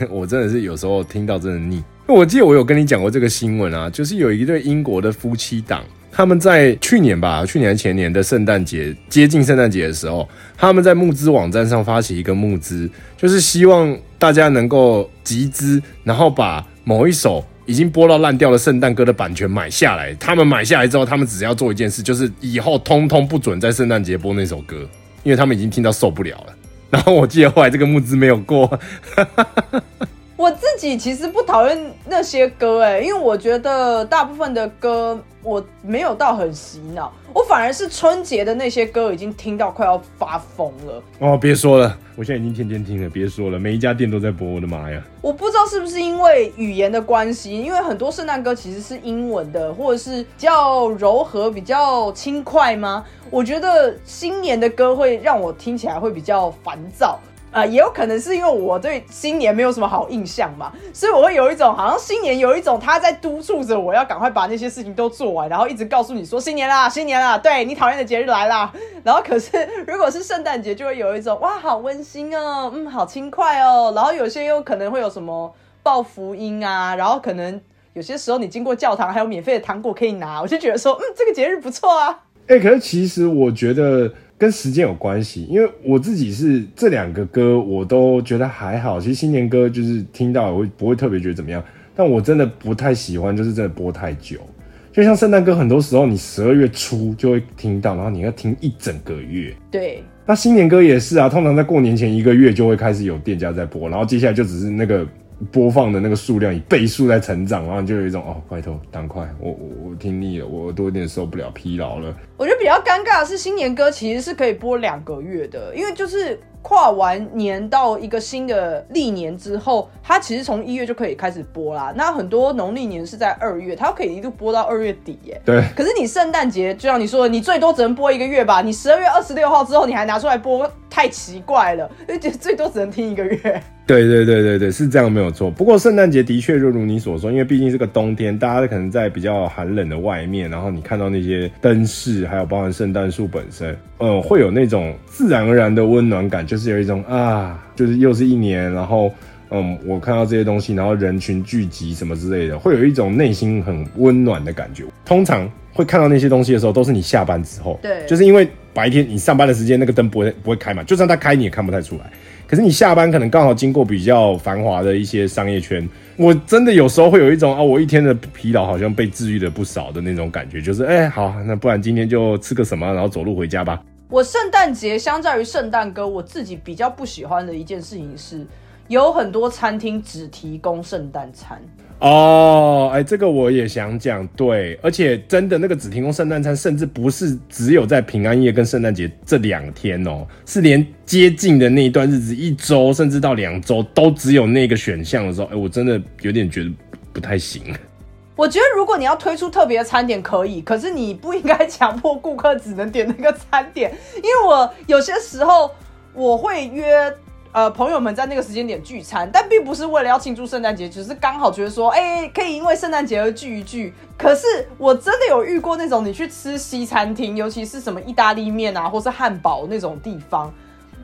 我真的是有时候听到真的腻。我记得我有跟你讲过这个新闻啊，就是有一对英国的夫妻档。他们在去年吧，去年前年的圣诞节接近圣诞节的时候，他们在募资网站上发起一个募资，就是希望大家能够集资，然后把某一首已经播到烂掉的圣诞歌的版权买下来。他们买下来之后，他们只要做一件事，就是以后通通不准在圣诞节播那首歌，因为他们已经听到受不了了。然后我记得后来这个募资没有过。我自己其实不讨厌那些歌，哎，因为我觉得大部分的歌我没有到很洗脑，我反而是春节的那些歌已经听到快要发疯了。哦，别说了，我现在已经天天听了，别说了，每一家店都在播，我的妈呀！我不知道是不是因为语言的关系，因为很多圣诞歌其实是英文的，或者是比较柔和、比较轻快吗？我觉得新年的歌会让我听起来会比较烦躁。啊，也有可能是因为我对新年没有什么好印象嘛，所以我会有一种好像新年有一种他在督促着我要赶快把那些事情都做完，然后一直告诉你说新年啦，新年啦，对你讨厌的节日来啦。然后可是如果是圣诞节，就会有一种哇，好温馨哦，嗯，好轻快哦。然后有些又可能会有什么报福音啊，然后可能有些时候你经过教堂还有免费的糖果可以拿，我就觉得说，嗯，这个节日不错啊。哎，可是其实我觉得。跟时间有关系，因为我自己是这两个歌我都觉得还好。其实新年歌就是听到会不会特别觉得怎么样，但我真的不太喜欢，就是真的播太久。就像圣诞歌，很多时候你十二月初就会听到，然后你要听一整个月。对，那新年歌也是啊，通常在过年前一个月就会开始有店家在播，然后接下来就只是那个。播放的那个数量以倍数在成长，然后就有一种哦，拜托，赶快，我我我听腻了，我都有点受不了，疲劳了。我觉得比较尴尬的是，新年歌其实是可以播两个月的，因为就是。跨完年到一个新的历年之后，它其实从一月就可以开始播啦。那很多农历年是在二月，它可以一路播到二月底耶。对。可是你圣诞节，就像你说的，你最多只能播一个月吧？你十二月二十六号之后，你还拿出来播，太奇怪了。而且最多只能听一个月。对对对对对，是这样没有错。不过圣诞节的确就如你所说，因为毕竟是个冬天，大家可能在比较寒冷的外面，然后你看到那些灯饰，还有包含圣诞树本身，嗯，会有那种自然而然的温暖感。就是有一种啊，就是又是一年，然后嗯，我看到这些东西，然后人群聚集什么之类的，会有一种内心很温暖的感觉。通常会看到那些东西的时候，都是你下班之后，对，就是因为白天你上班的时间那个灯不会不会开嘛，就算它开你也看不太出来。可是你下班可能刚好经过比较繁华的一些商业圈，我真的有时候会有一种啊，我一天的疲劳好像被治愈了不少的那种感觉，就是哎，好，那不然今天就吃个什么，然后走路回家吧。我圣诞节相较于圣诞歌，我自己比较不喜欢的一件事情是，有很多餐厅只提供圣诞餐。哦，哎，这个我也想讲，对，而且真的那个只提供圣诞餐，甚至不是只有在平安夜跟圣诞节这两天哦，是连接近的那一段日子，一周甚至到两周都只有那个选项的时候，哎，我真的有点觉得不太行。我觉得如果你要推出特别的餐点可以，可是你不应该强迫顾客只能点那个餐点，因为我有些时候我会约呃朋友们在那个时间点聚餐，但并不是为了要庆祝圣诞节，只是刚好觉得说，哎，可以因为圣诞节而聚一聚。可是我真的有遇过那种，你去吃西餐厅，尤其是什么意大利面啊，或是汉堡那种地方。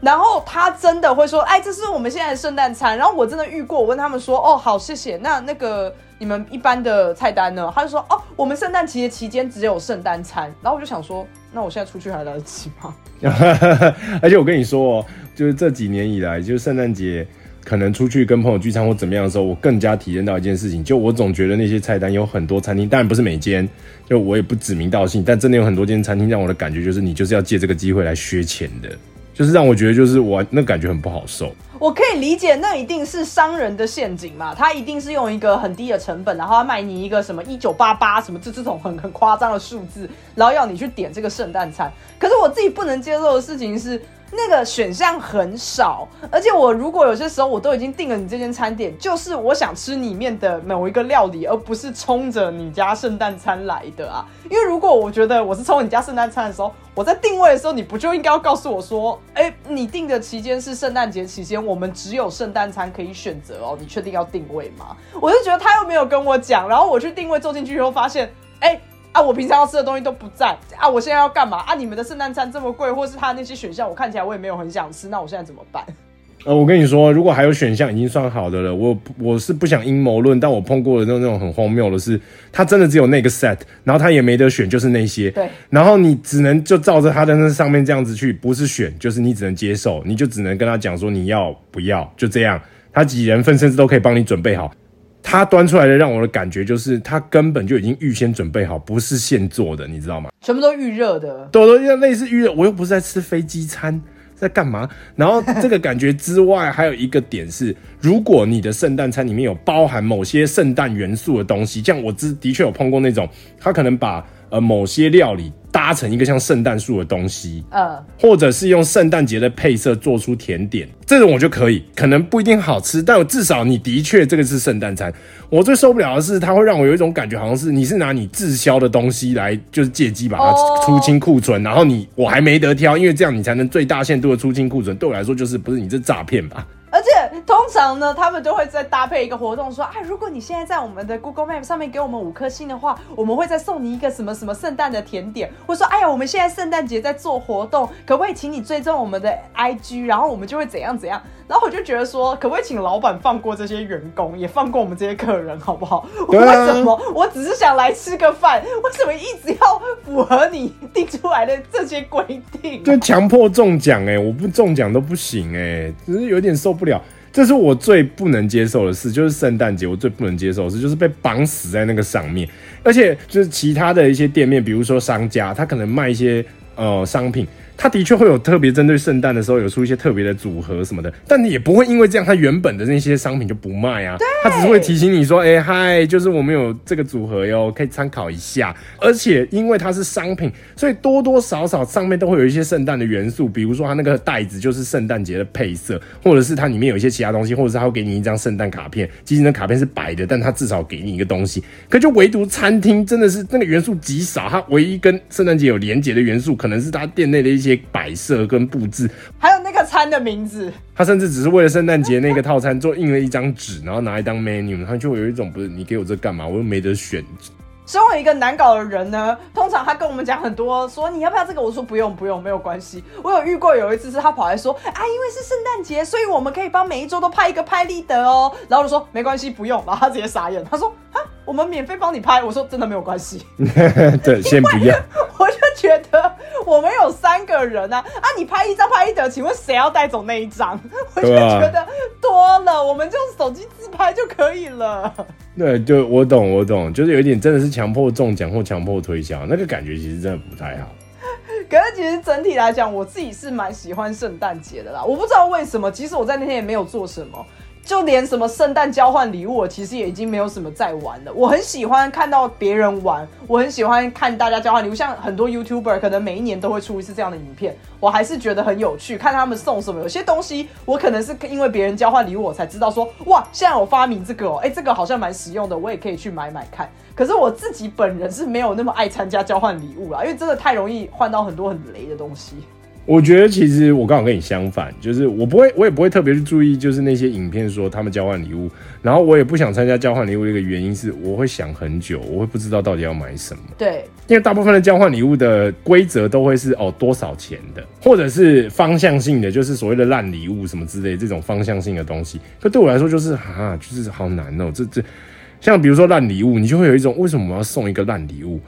然后他真的会说：“哎，这是我们现在的圣诞餐。”然后我真的遇过，我问他们说：“哦，好，谢谢。那那个你们一般的菜单呢？”他就说：“哦，我们圣诞节期间只有圣诞餐。”然后我就想说：“那我现在出去还来得及吗？” 而且我跟你说，就是这几年以来，就是圣诞节可能出去跟朋友聚餐或怎么样的时候，我更加体验到一件事情，就我总觉得那些菜单有很多餐厅，当然不是每间，就我也不指名道姓，但真的有很多间餐厅让我的感觉就是你就是要借这个机会来削钱的。就是让我觉得，就是我那感觉很不好受。我可以理解，那一定是商人的陷阱嘛，他一定是用一个很低的成本，然后他卖你一个什么一九八八什么这这种很很夸张的数字，然后要你去点这个圣诞餐。可是我自己不能接受的事情是。那个选项很少，而且我如果有些时候我都已经订了你这间餐点，就是我想吃里面的某一个料理，而不是冲着你家圣诞餐来的啊。因为如果我觉得我是冲你家圣诞餐的时候，我在定位的时候，你不就应该要告诉我说，哎，你订的期间是圣诞节期间，我们只有圣诞餐可以选择哦，你确定要定位吗？我就觉得他又没有跟我讲，然后我去定位坐进去以后发现，哎。啊，我平常要吃的东西都不在啊！我现在要干嘛啊？你们的圣诞餐这么贵，或是他那些选项，我看起来我也没有很想吃，那我现在怎么办？呃，我跟你说，如果还有选项已经算好的了，我我是不想阴谋论，但我碰过的那种那种很荒谬的是，他真的只有那个 set，然后他也没得选，就是那些，对，然后你只能就照着他的那上面这样子去，不是选，就是你只能接受，你就只能跟他讲说你要不要，就这样，他几人份甚至都可以帮你准备好。他端出来的让我的感觉就是，他根本就已经预先准备好，不是现做的，你知道吗？全部都预热的，都都像类似预热。我又不是在吃飞机餐，在干嘛？然后这个感觉之外，还有一个点是，如果你的圣诞餐里面有包含某些圣诞元素的东西，像我之的确有碰过那种，他可能把呃某些料理。搭成一个像圣诞树的东西，嗯，或者是用圣诞节的配色做出甜点，这种我就可以，可能不一定好吃，但至少你的确这个是圣诞餐。我最受不了的是，它会让我有一种感觉，好像是你是拿你滞销的东西来，就是借机把它出清库存，然后你我还没得挑，因为这样你才能最大限度的出清库存。对我来说，就是不是你这诈骗吧？通常呢，他们都会再搭配一个活动，说啊，如果你现在在我们的 Google Map 上面给我们五颗星的话，我们会再送你一个什么什么圣诞的甜点，或者说，哎呀，我们现在圣诞节在做活动，可不可以请你追踪我们的 IG，然后我们就会怎样怎样。然后我就觉得说，可不可以请老板放过这些员工，也放过我们这些客人，好不好？为什么？我只是想来吃个饭，为什么一直要符合你定出来的这些规定？就强迫中奖哎，我不中奖都不行哎，只是有点受不了。这是我最不能接受的事，就是圣诞节我最不能接受的事，就是被绑死在那个上面。而且就是其他的一些店面，比如说商家，他可能卖一些呃商品。他的确会有特别针对圣诞的时候有出一些特别的组合什么的，但你也不会因为这样，他原本的那些商品就不卖啊。他只是会提醒你说，哎嗨，就是我们有这个组合哟，可以参考一下。而且因为它是商品，所以多多少少上面都会有一些圣诞的元素，比如说它那个袋子就是圣诞节的配色，或者是它里面有一些其他东西，或者是它会给你一张圣诞卡片，即使那卡片是白的，但它至少给你一个东西。可就唯独餐厅真的是那个元素极少，它唯一跟圣诞节有连结的元素，可能是它店内的一些。些摆设跟布置，还有那个餐的名字，他甚至只是为了圣诞节那个套餐做印了一张纸，然后拿来当 menu，他就有一种不是你给我这干嘛，我又没得选。身为一个难搞的人呢，通常他跟我们讲很多，说你要不要这个，我说不用不用，没有关系。我有遇过有一次是他跑来说，啊，因为是圣诞节，所以我们可以帮每一周都派一个拍立得哦。然后我就说没关系，不用。然后他直接傻眼，他说啊，我们免费帮你拍。我说真的没有关系，对，先不要。我就觉得我们有三个人啊，啊，你拍一张拍一得，请问谁要带走那一张？我就觉得多了，我们就手机自拍就可以了。对，就我懂，我懂，就是有一点真的是强迫中奖或强迫推销，那个感觉其实真的不太好。可是其实整体来讲，我自己是蛮喜欢圣诞节的啦。我不知道为什么，即使我在那天也没有做什么。就连什么圣诞交换礼物，我其实也已经没有什么在玩了。我很喜欢看到别人玩，我很喜欢看大家交换礼物，像很多 YouTuber 可能每一年都会出一次这样的影片，我还是觉得很有趣，看他们送什么。有些东西我可能是因为别人交换礼物，我才知道说，哇，现在我发明这个哦，哎，这个好像蛮实用的，我也可以去买买看。可是我自己本人是没有那么爱参加交换礼物啦，因为真的太容易换到很多很雷的东西。我觉得其实我刚好跟你相反，就是我不会，我也不会特别去注意，就是那些影片说他们交换礼物，然后我也不想参加交换礼物的一个原因是，我会想很久，我会不知道到底要买什么。对，因为大部分的交换礼物的规则都会是哦多少钱的，或者是方向性的，就是所谓的烂礼物什么之类这种方向性的东西。可对我来说就是啊，就是好难哦，这这像比如说烂礼物，你就会有一种为什么我要送一个烂礼物？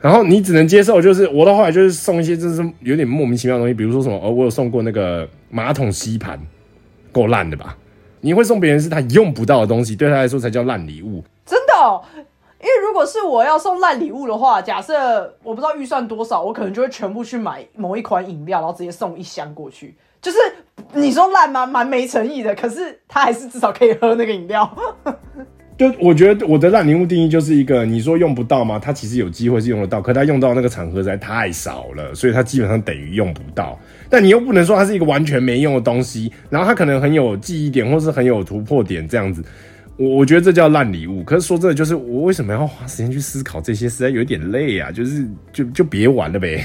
然后你只能接受，就是我到后来就是送一些就是有点莫名其妙的东西，比如说什么，哦，我有送过那个马桶吸盘，够烂的吧？你会送别人是他用不到的东西，对他来说才叫烂礼物。真的，因为如果是我要送烂礼物的话，假设我不知道预算多少，我可能就会全部去买某一款饮料，然后直接送一箱过去。就是你说烂吗？蛮没诚意的，可是他还是至少可以喝那个饮料。就我觉得我的烂礼物定义就是一个，你说用不到吗？它其实有机会是用得到，可它用到那个场合实在太少了，所以它基本上等于用不到。但你又不能说它是一个完全没用的东西，然后它可能很有记忆点，或是很有突破点这样子。我我觉得这叫烂礼物。可是说真的，就是我为什么要花时间去思考这些，实在有点累啊。就是就就别玩了呗。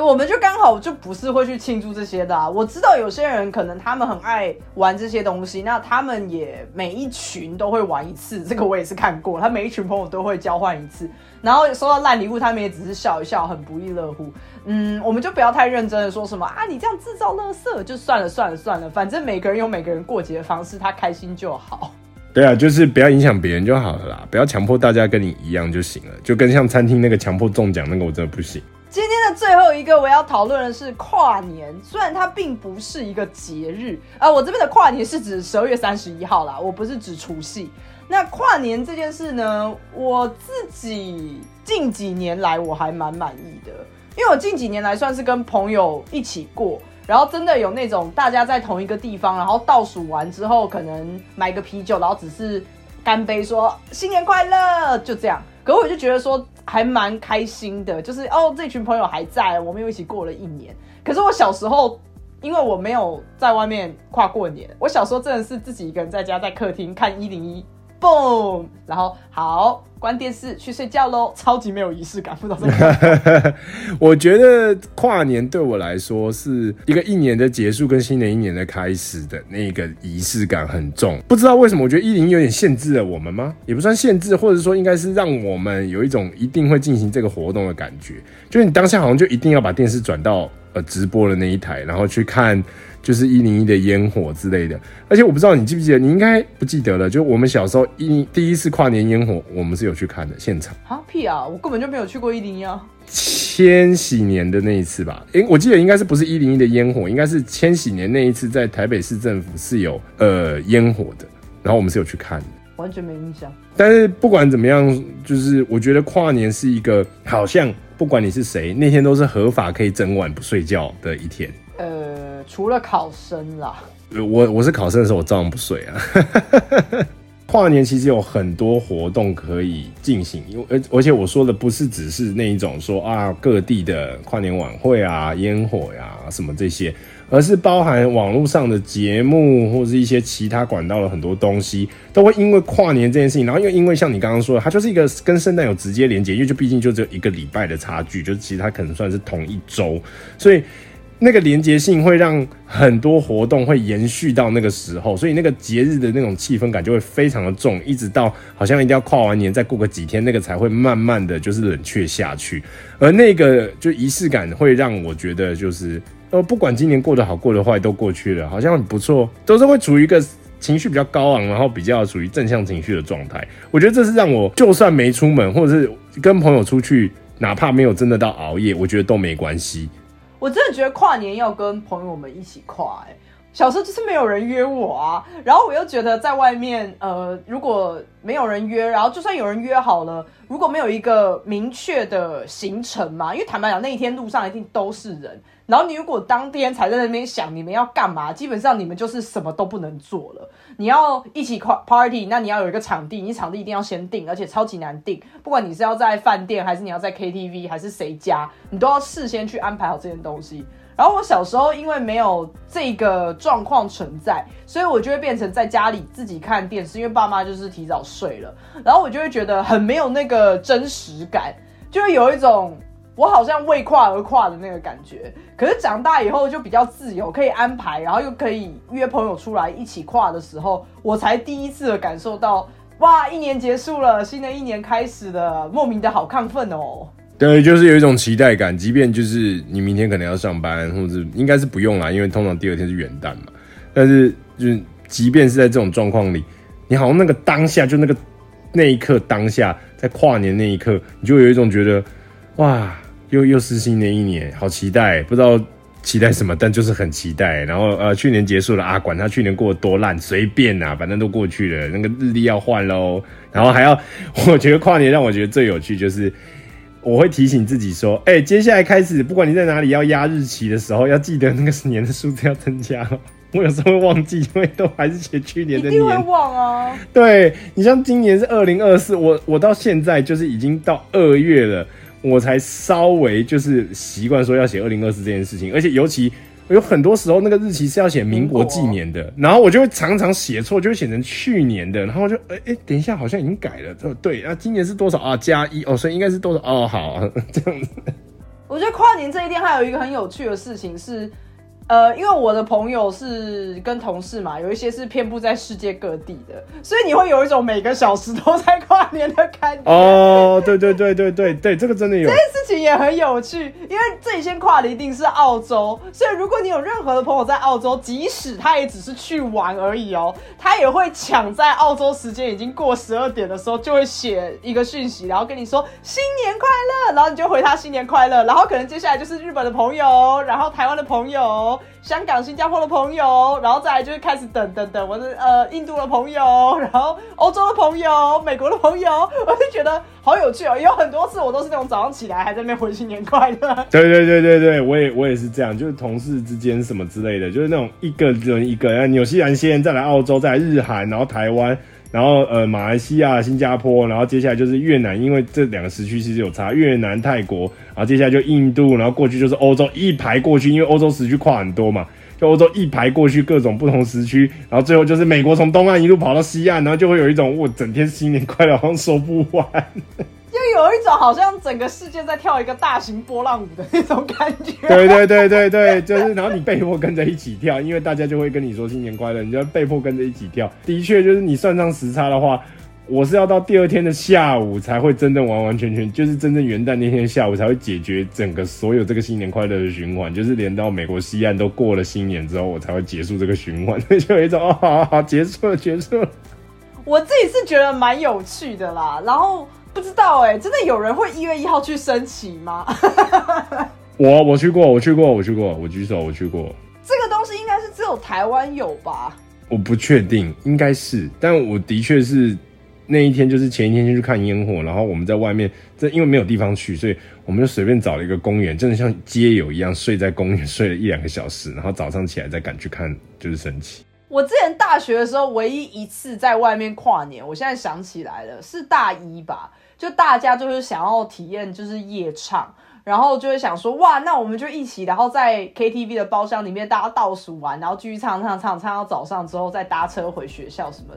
我们就刚好就不是会去庆祝这些的。我知道有些人可能他们很爱玩这些东西，那他们也每一群都会玩一次。这个我也是看过，他每一群朋友都会交换一次，然后收到烂礼物，他们也只是笑一笑，很不亦乐乎。嗯，我们就不要太认真的说什么啊，你这样制造垃圾就算了算了算了，反正每个人有每个人过节的方式，他开心就好。对啊，就是不要影响别人就好了啦，不要强迫大家跟你一样就行了。就跟像餐厅那个强迫中奖那个，我真的不行。今天的最后一个我要讨论的是跨年，虽然它并不是一个节日啊，我这边的跨年是指十二月三十一号啦，我不是指除夕。那跨年这件事呢，我自己近几年来我还蛮满意的，因为我近几年来算是跟朋友一起过，然后真的有那种大家在同一个地方，然后倒数完之后可能买个啤酒，然后只是干杯说新年快乐，就这样。可我就觉得说还蛮开心的，就是哦，这群朋友还在，我们又一起过了一年。可是我小时候，因为我没有在外面跨过年，我小时候真的是自己一个人在家，在客厅看一零一。嘣，然后好关电视去睡觉喽，超级没有仪式感，不知道怎么。我觉得跨年对我来说是一个一年的结束跟新的一年的开始的那个仪式感很重，不知道为什么，我觉得一零有点限制了我们吗？也不算限制，或者说应该是让我们有一种一定会进行这个活动的感觉，就是你当下好像就一定要把电视转到呃直播的那一台，然后去看。就是一零一的烟火之类的，而且我不知道你记不记得，你应该不记得了。就我们小时候一第一次跨年烟火，我们是有去看的现场。啊屁啊！我根本就没有去过一零一啊。千禧年的那一次吧，诶，我记得应该是不是一零一的烟火，应该是千禧年那一次在台北市政府是有呃烟火的，然后我们是有去看的。完全没印象。但是不管怎么样，就是我觉得跨年是一个好像不管你是谁，那天都是合法可以整晚不睡觉的一天。除了考生啦，我我是考生的时候，我照样不睡啊。跨年其实有很多活动可以进行，因为而而且我说的不是只是那一种说啊各地的跨年晚会啊、烟火呀什么这些，而是包含网络上的节目或是一些其他管道的很多东西，都会因为跨年这件事情，然后又因为像你刚刚说的，它就是一个跟圣诞有直接连接，因为就毕竟就只有一个礼拜的差距，就是其实它可能算是同一周，所以。那个连接性会让很多活动会延续到那个时候，所以那个节日的那种气氛感就会非常的重，一直到好像一定要跨完年再过个几天，那个才会慢慢的就是冷却下去。而那个就仪式感会让我觉得就是呃，不管今年过得好过得坏都过去了，好像很不错，都是会处于一个情绪比较高昂，然后比较属于正向情绪的状态。我觉得这是让我就算没出门，或者是跟朋友出去，哪怕没有真的到熬夜，我觉得都没关系。我真的觉得跨年要跟朋友们一起跨，哎，小时候就是没有人约我啊，然后我又觉得在外面，呃，如果没有人约，然后就算有人约好了，如果没有一个明确的行程嘛，因为坦白讲那一天路上一定都是人。然后你如果当天才在那边想你们要干嘛，基本上你们就是什么都不能做了。你要一起跨 party，那你要有一个场地，你场地一定要先定，而且超级难定。不管你是要在饭店，还是你要在 KTV，还是谁家，你都要事先去安排好这件东西。然后我小时候因为没有这个状况存在，所以我就会变成在家里自己看电视，因为爸妈就是提早睡了，然后我就会觉得很没有那个真实感，就会有一种。我好像为跨而跨的那个感觉。可是长大以后就比较自由，可以安排，然后又可以约朋友出来一起跨的时候，我才第一次的感受到，哇，一年结束了，新的一年开始了，莫名的好亢奋哦。对，就是有一种期待感，即便就是你明天可能要上班，或者是应该是不用啦，因为通常第二天是元旦嘛。但是就是即便是在这种状况里，你好像那个当下就那个那一刻当下，在跨年那一刻，你就有一种觉得，哇，又又是新的一年，好期待，不知道期待什么，但就是很期待。然后呃，去年结束了啊，管他去年过得多烂，随便呐，反正都过去了，那个日历要换喽。然后还要，我觉得跨年让我觉得最有趣就是。我会提醒自己说：“哎，接下来开始，不管你在哪里要压日期的时候，要记得那个年的数字要增加了。我有时候会忘记，因为都还是写去年的年。一定会忘啊！对你像今年是二零二四，我我到现在就是已经到二月了，我才稍微就是习惯说要写二零二四这件事情，而且尤其。”有很多时候那个日期是要写民国纪年的，然后我就会常常写错，就会写成去年的，然后就哎哎，等一下好像已经改了，对对，啊今年是多少啊？加一哦，所以应该是多少哦？好，这样子。我觉得跨年这一天还有一个很有趣的事情是。呃，因为我的朋友是跟同事嘛，有一些是遍布在世界各地的，所以你会有一种每个小时都在跨年的感觉。哦，对对对对对对，这个真的有。这件事情也很有趣，因为最先跨的一定是澳洲，所以如果你有任何的朋友在澳洲，即使他也只是去玩而已哦，他也会抢在澳洲时间已经过十二点的时候，就会写一个讯息，然后跟你说新年快乐，然后你就回他新年快乐，然后可能接下来就是日本的朋友，然后台湾的朋友。香港、新加坡的朋友，然后再来就是开始等等等，我是呃印度的朋友，然后欧洲的朋友、美国的朋友，我就觉得好有趣哦。有很多次我都是那种早上起来还在那边回新年快乐。对对对对对，我也我也是这样，就是同事之间什么之类的，就是那种一个人一个，然后纽西兰先，再来澳洲，再来日韩，然后台湾。然后呃，马来西亚、新加坡，然后接下来就是越南，因为这两个时区其实有差。越南、泰国，然后接下来就印度，然后过去就是欧洲，一排过去，因为欧洲时区跨很多嘛，就欧洲一排过去各种不同时区，然后最后就是美国从东岸一路跑到西岸，然后就会有一种我整天新年快乐，好像说不完。就有一种好像整个世界在跳一个大型波浪舞的那种感觉。对对对对对，就是然后你被迫跟着一起跳，因为大家就会跟你说新年快乐，你就被迫跟着一起跳。的确，就是你算上时差的话，我是要到第二天的下午才会真正完完全全，就是真正元旦那天下午才会解决整个所有这个新年快乐的循环，就是连到美国西岸都过了新年之后，我才会结束这个循环。就有一种哦，好好结束了，结束了。我自己是觉得蛮有趣的啦，然后。不知道哎，真的有人会一月一号去升旗吗？我我去过，我去过，我去过，我举手，我去过。这个东西应该是只有台湾有吧？我不确定，应该是，但我的确是那一天就是前一天先去看烟火，然后我们在外面，这因为没有地方去，所以我们就随便找了一个公园，真的像街友一样睡在公园睡了一两个小时，然后早上起来再赶去看就是升旗。我之前大学的时候唯一一次在外面跨年，我现在想起来了，是大一吧。就大家就是想要体验，就是夜唱，然后就会想说，哇，那我们就一起，然后在 KTV 的包厢里面，大家倒数完，然后继续唱唱唱唱到早上之后，再搭车回学校什么。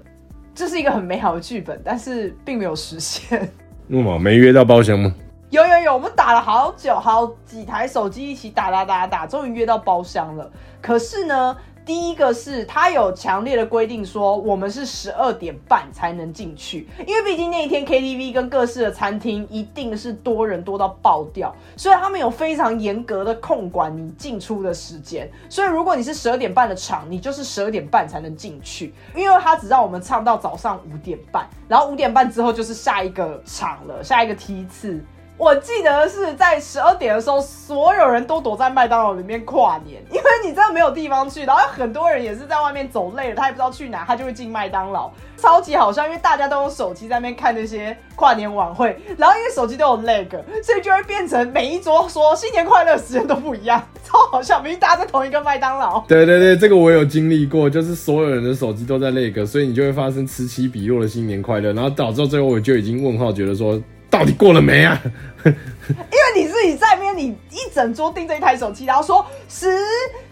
这是一个很美好的剧本，但是并没有实现。那么没约到包厢吗？有有有，我们打了好久，好几台手机一起打打打打，终于约到包厢了。可是呢？第一个是他有强烈的规定，说我们是十二点半才能进去，因为毕竟那一天 KTV 跟各式的餐厅一定是多人多到爆掉，所以他们有非常严格的控管你进出的时间。所以如果你是十二点半的场，你就是十二点半才能进去，因为他只让我们唱到早上五点半，然后五点半之后就是下一个场了，下一个梯次。我记得是在十二点的时候，所有人都躲在麦当劳里面跨年，因为你真的没有地方去。然后很多人也是在外面走累了，他也不知道去哪，他就会进麦当劳，超级好笑。因为大家都用手机在那边看那些跨年晚会，然后因为手机都有 lag，所以就会变成每一桌说新年快乐时间都不一样，超好笑。明明大家在同一个麦当劳。对对对，这个我有经历过，就是所有人的手机都在 lag，所以你就会发生此起彼落的新年快乐，然后导致最后我就已经问号，觉得说。到底过了没啊？因为你自己在边，你一整桌盯着一台手机，然后说十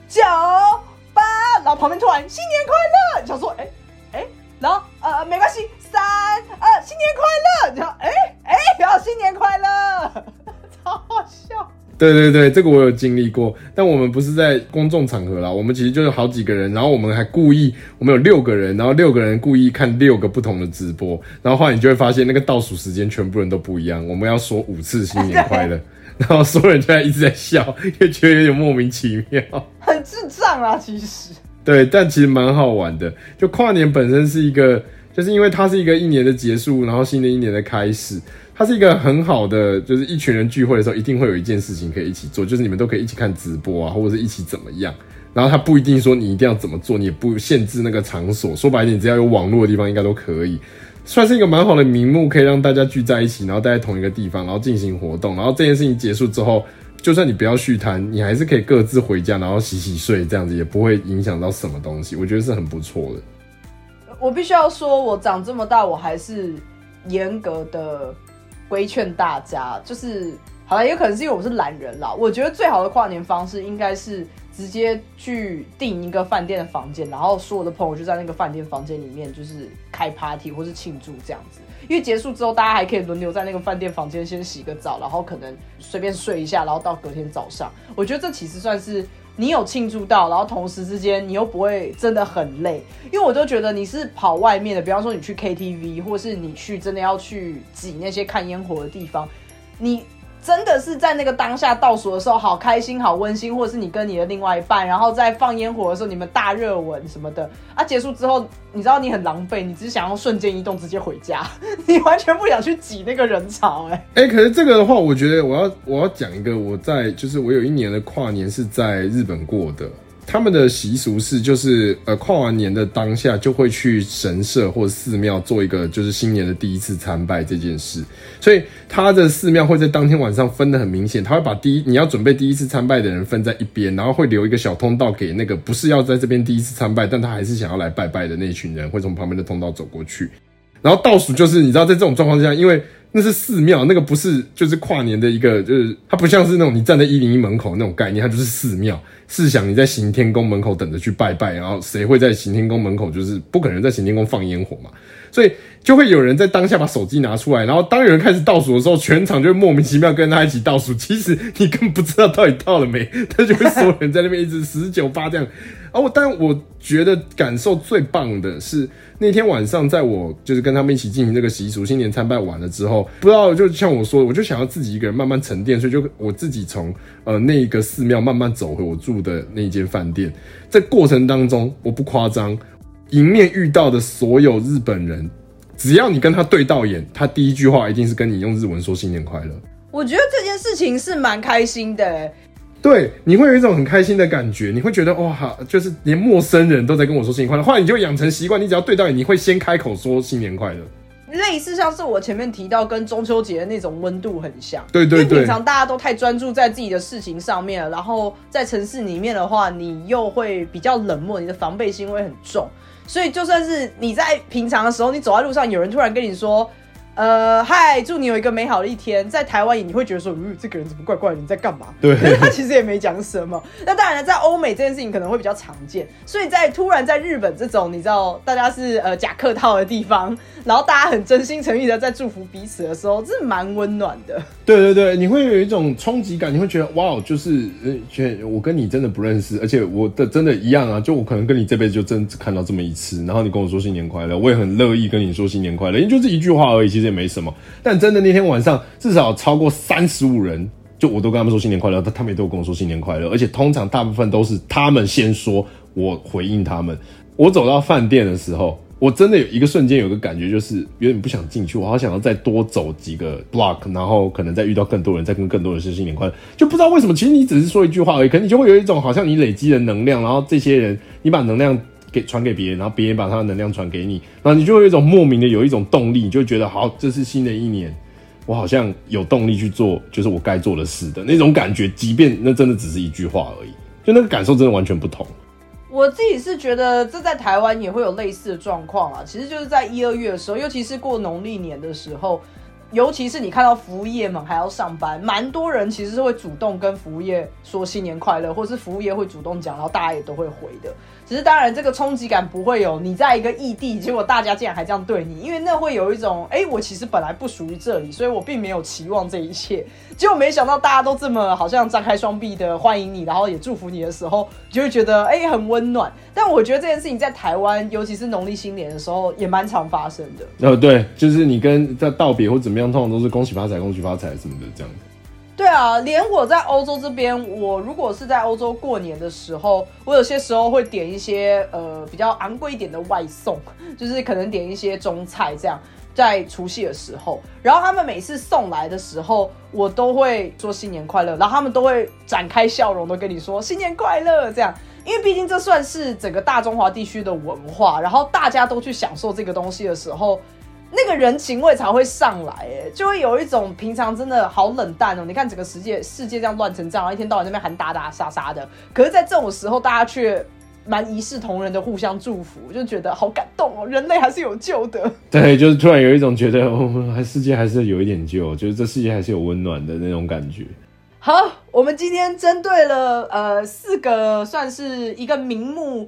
九八，然后旁边突然新年快乐，想说哎哎，然后呃没关系，三呃新年快乐，然后哎哎然后新年快乐，超好笑。对对对，这个我有经历过，但我们不是在公众场合啦，我们其实就是好几个人，然后我们还故意，我们有六个人，然后六个人故意看六个不同的直播，然后后来你就会发现那个倒数时间全部人都不一样，我们要说五次新年快乐，然后所有人就在一直在笑，也觉得有点莫名其妙，很智障啊，其实。对，但其实蛮好玩的，就跨年本身是一个，就是因为它是一个一年的结束，然后新的一年的开始。它是一个很好的，就是一群人聚会的时候，一定会有一件事情可以一起做，就是你们都可以一起看直播啊，或者是一起怎么样。然后它不一定说你一定要怎么做，你也不限制那个场所。说白一点，只要有网络的地方，应该都可以。算是一个蛮好的名目，可以让大家聚在一起，然后待在同一个地方，然后进行活动。然后这件事情结束之后，就算你不要续摊，你还是可以各自回家，然后洗洗睡，这样子也不会影响到什么东西。我觉得是很不错的。我必须要说，我长这么大，我还是严格的。规劝大家，就是好了，也可能是因为我是懒人啦。我觉得最好的跨年方式应该是直接去订一个饭店的房间，然后所有的朋友就在那个饭店房间里面，就是开 party 或是庆祝这样子。因为结束之后，大家还可以轮流在那个饭店房间先洗个澡，然后可能随便睡一下，然后到隔天早上。我觉得这其实算是。你有庆祝到，然后同时之间你又不会真的很累，因为我都觉得你是跑外面的，比方说你去 KTV，或是你去真的要去挤那些看烟火的地方，你。真的是在那个当下倒数的时候，好开心、好温馨，或者是你跟你的另外一半，然后在放烟火的时候，你们大热吻什么的啊，结束之后，你知道你很狼狈，你只想要瞬间移动，直接回家，你完全不想去挤那个人潮，哎哎，可是这个的话，我觉得我要我要讲一个，我在就是我有一年的跨年是在日本过的。他们的习俗是，就是呃，跨完年的当下就会去神社或寺庙做一个，就是新年的第一次参拜这件事。所以他的寺庙会在当天晚上分的很明显，他会把第一你要准备第一次参拜的人分在一边，然后会留一个小通道给那个不是要在这边第一次参拜，但他还是想要来拜拜的那群人，会从旁边的通道走过去。然后倒数就是你知道，在这种状况下，因为那是寺庙，那个不是就是跨年的一个，就是它不像是那种你站在一零一门口那种概念，它就是寺庙。试想你在行天宫门口等着去拜拜，然后谁会在行天宫门口？就是不可能在行天宫放烟火嘛，所以就会有人在当下把手机拿出来，然后当有人开始倒数的时候，全场就会莫名其妙跟他一起倒数。其实你根本不知道到底到了没，他就会所有人在那边一直十九八这样。哦，但我觉得感受最棒的是那天晚上，在我就是跟他们一起进行这个习俗，新年参拜完了之后，不知道就像我说，的，我就想要自己一个人慢慢沉淀，所以就我自己从呃那个寺庙慢慢走回我住的那间饭店。在过程当中，我不夸张，迎面遇到的所有日本人，只要你跟他对到眼，他第一句话一定是跟你用日文说新年快乐。我觉得这件事情是蛮开心的。对，你会有一种很开心的感觉，你会觉得哇，就是连陌生人都在跟我说新年快乐。后来你就养成习惯，你只要对到你，你会先开口说新年快乐。类似像是我前面提到跟中秋节的那种温度很像。对对对。平常大家都太专注在自己的事情上面了，然后在城市里面的话，你又会比较冷漠，你的防备心会很重。所以就算是你在平常的时候，你走在路上，有人突然跟你说。呃，嗨，祝你有一个美好的一天。在台湾，你会觉得说，嗯，这个人怎么怪怪的？你在干嘛？对，他其实也没讲什么。那当然了，在欧美这件事情可能会比较常见，所以在突然在日本这种你知道大家是呃假客套的地方，然后大家很真心诚意的在祝福彼此的时候，这是蛮温暖的。对对对，你会有一种冲击感，你会觉得哇，就是呃，觉得我跟你真的不认识，而且我的真的一样啊，就我可能跟你这辈子就真只看到这么一次，然后你跟我说新年快乐，我也很乐意跟你说新年快乐，因为就这一句话而已，其实。也没什么，但真的那天晚上至少超过三十五人，就我都跟他们说新年快乐，他他们也都跟我说新年快乐，而且通常大部分都是他们先说，我回应他们。我走到饭店的时候，我真的有一个瞬间有个感觉，就是有点不想进去，我好想要再多走几个 block，然后可能再遇到更多人，再跟更多人说新年快乐，就不知道为什么。其实你只是说一句话而已，可能你就会有一种好像你累积的能量，然后这些人你把能量。给传给别人，然后别人把他的能量传给你，然后你就会有一种莫名的有一种动力，你就觉得好，这是新的一年，我好像有动力去做，就是我该做的事的那种感觉。即便那真的只是一句话而已，就那个感受真的完全不同。我自己是觉得这在台湾也会有类似的状况啊，其实就是在一二月的时候，尤其是过农历年的时候。尤其是你看到服务业们还要上班，蛮多人其实是会主动跟服务业说新年快乐，或是服务业会主动讲，然后大家也都会回的。只是当然，这个冲击感不会有你在一个异地，结果大家竟然还这样对你，因为那会有一种，哎，我其实本来不属于这里，所以我并没有期望这一切。结果没想到大家都这么好像张开双臂的欢迎你，然后也祝福你的时候，就会觉得哎很温暖。但我觉得这件事情在台湾，尤其是农历新年的时候，也蛮常发生的。呃，对，就是你跟在道别或怎么样，通常都是恭喜发财、恭喜发财什么的这样子。对啊，连我在欧洲这边，我如果是在欧洲过年的时候，我有些时候会点一些呃比较昂贵一点的外送，就是可能点一些中菜这样，在除夕的时候，然后他们每次送来的时候，我都会说新年快乐，然后他们都会展开笑容，都跟你说新年快乐这样，因为毕竟这算是整个大中华地区的文化，然后大家都去享受这个东西的时候。那个人情味才会上来，哎，就会有一种平常真的好冷淡哦。你看整个世界世界这样乱成这样，一天到晚那边喊打打杀杀的，可是，在这种时候，大家却蛮一视同仁的互相祝福，就觉得好感动哦。人类还是有救的。对，就是突然有一种觉得，还世界还是有一点救，就是这世界还是有温暖的那种感觉。好，我们今天针对了呃四个，算是一个名目。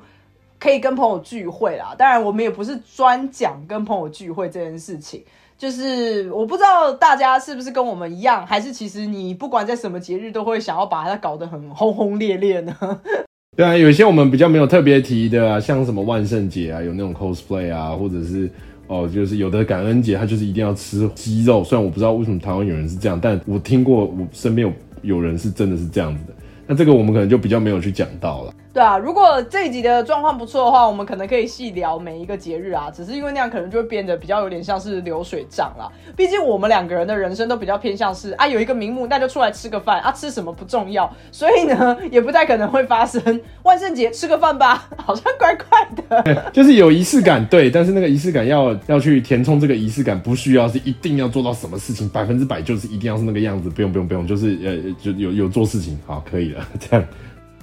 可以跟朋友聚会啦，当然我们也不是专讲跟朋友聚会这件事情，就是我不知道大家是不是跟我们一样，还是其实你不管在什么节日都会想要把它搞得很轰轰烈烈呢？对啊，有一些我们比较没有特别提的啊，像什么万圣节啊，有那种 cosplay 啊，或者是哦，就是有的感恩节，他就是一定要吃鸡肉。虽然我不知道为什么台湾有人是这样，但我听过我身边有有人是真的是这样子的。那这个我们可能就比较没有去讲到了。对啊，如果这一集的状况不错的话，我们可能可以细聊每一个节日啊。只是因为那样可能就会变得比较有点像是流水账啦。毕竟我们两个人的人生都比较偏向是啊，有一个名目，那就出来吃个饭啊，吃什么不重要，所以呢，也不太可能会发生万圣节吃个饭吧，好像怪怪的。就是有仪式感，对，但是那个仪式感要要去填充这个仪式感，不需要是一定要做到什么事情，百分之百就是一定要是那个样子，不用不用不用，就是呃就有有做事情好可以了，这样。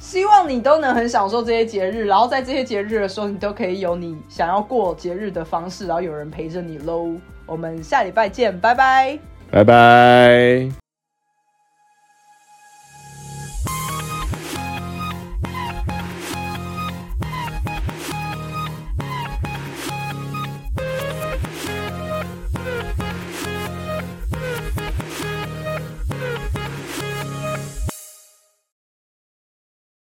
希望你都能很享受这些节日，然后在这些节日的时候，你都可以有你想要过节日的方式，然后有人陪着你喽。我们下礼拜见，拜拜，拜拜。